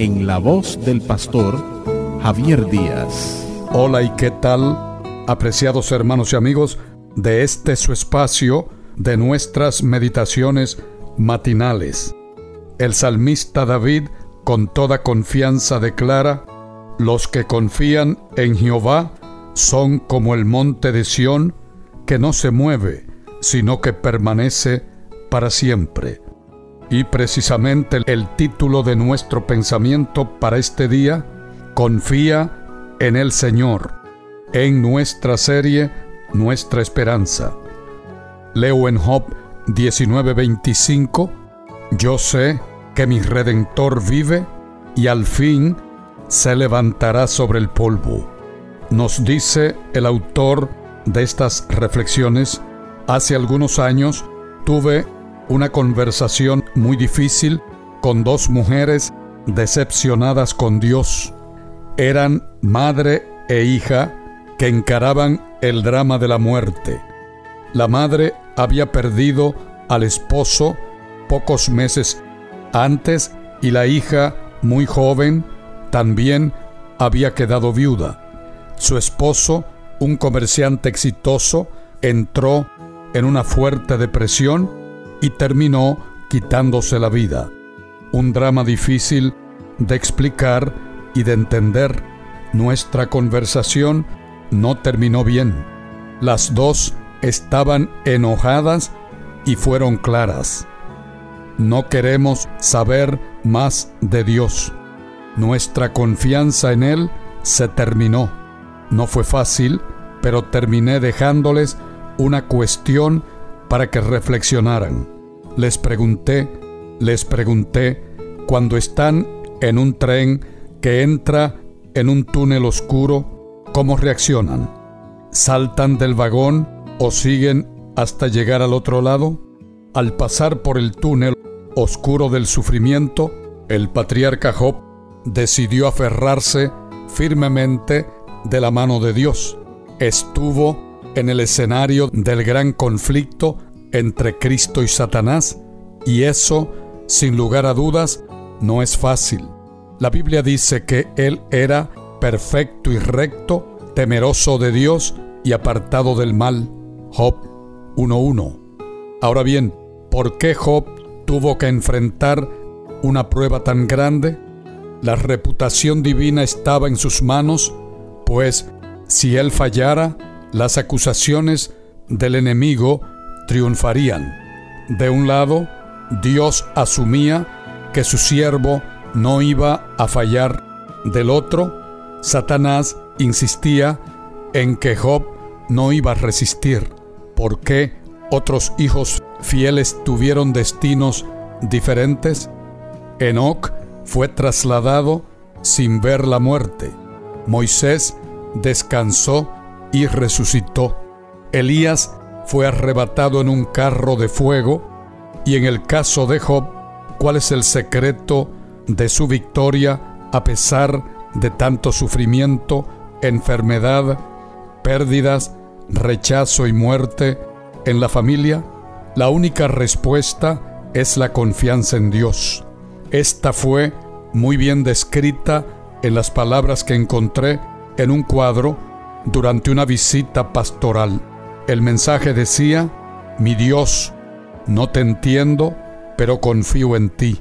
en la voz del pastor Javier Díaz. Hola y qué tal, apreciados hermanos y amigos de este su espacio de nuestras meditaciones matinales. El salmista David con toda confianza declara, los que confían en Jehová son como el monte de Sión que no se mueve, sino que permanece para siempre. Y precisamente el título de nuestro pensamiento para este día, Confía en el Señor, en nuestra serie Nuestra Esperanza. Leo en Job 19:25, Yo sé que mi Redentor vive y al fin se levantará sobre el polvo. Nos dice el autor de estas reflexiones, hace algunos años tuve una conversación muy difícil con dos mujeres decepcionadas con Dios. Eran madre e hija que encaraban el drama de la muerte. La madre había perdido al esposo pocos meses antes y la hija, muy joven, también había quedado viuda. Su esposo, un comerciante exitoso, entró en una fuerte depresión y terminó quitándose la vida. Un drama difícil de explicar y de entender. Nuestra conversación no terminó bien. Las dos estaban enojadas y fueron claras. No queremos saber más de Dios. Nuestra confianza en Él se terminó. No fue fácil, pero terminé dejándoles una cuestión para que reflexionaran. Les pregunté, les pregunté, cuando están en un tren que entra en un túnel oscuro, ¿cómo reaccionan? ¿Saltan del vagón o siguen hasta llegar al otro lado? Al pasar por el túnel oscuro del sufrimiento, el patriarca Job decidió aferrarse firmemente de la mano de Dios. Estuvo en el escenario del gran conflicto entre Cristo y Satanás, y eso, sin lugar a dudas, no es fácil. La Biblia dice que Él era perfecto y recto, temeroso de Dios y apartado del mal. Job 1.1. Ahora bien, ¿por qué Job tuvo que enfrentar una prueba tan grande? La reputación divina estaba en sus manos, pues si él fallara, las acusaciones del enemigo triunfarían. De un lado, Dios asumía que su siervo no iba a fallar. Del otro, Satanás insistía en que Job no iba a resistir. ¿Por qué otros hijos fieles tuvieron destinos diferentes? Enoc fue trasladado sin ver la muerte. Moisés descansó y resucitó. Elías fue arrebatado en un carro de fuego y en el caso de Job, ¿cuál es el secreto de su victoria a pesar de tanto sufrimiento, enfermedad, pérdidas, rechazo y muerte en la familia? La única respuesta es la confianza en Dios. Esta fue muy bien descrita en las palabras que encontré en un cuadro durante una visita pastoral. El mensaje decía, mi Dios, no te entiendo, pero confío en ti.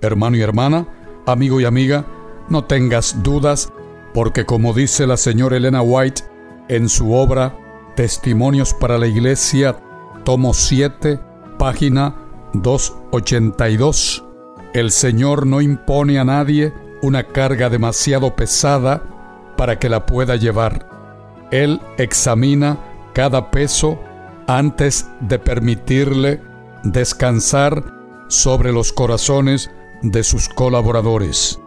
Hermano y hermana, amigo y amiga, no tengas dudas, porque como dice la señora Elena White en su obra Testimonios para la Iglesia, tomo 7, página 282, el Señor no impone a nadie una carga demasiado pesada para que la pueda llevar. Él examina cada peso antes de permitirle descansar sobre los corazones de sus colaboradores.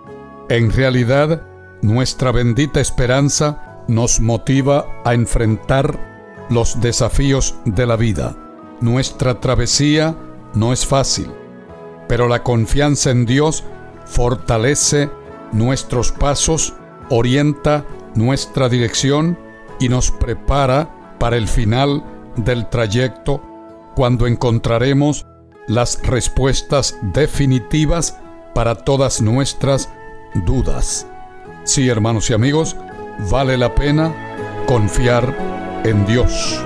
En realidad, nuestra bendita esperanza nos motiva a enfrentar los desafíos de la vida. Nuestra travesía no es fácil, pero la confianza en Dios fortalece nuestros pasos, orienta nuestra dirección y nos prepara para el final del trayecto cuando encontraremos las respuestas definitivas para todas nuestras dudas. Sí, hermanos y amigos, vale la pena confiar en Dios.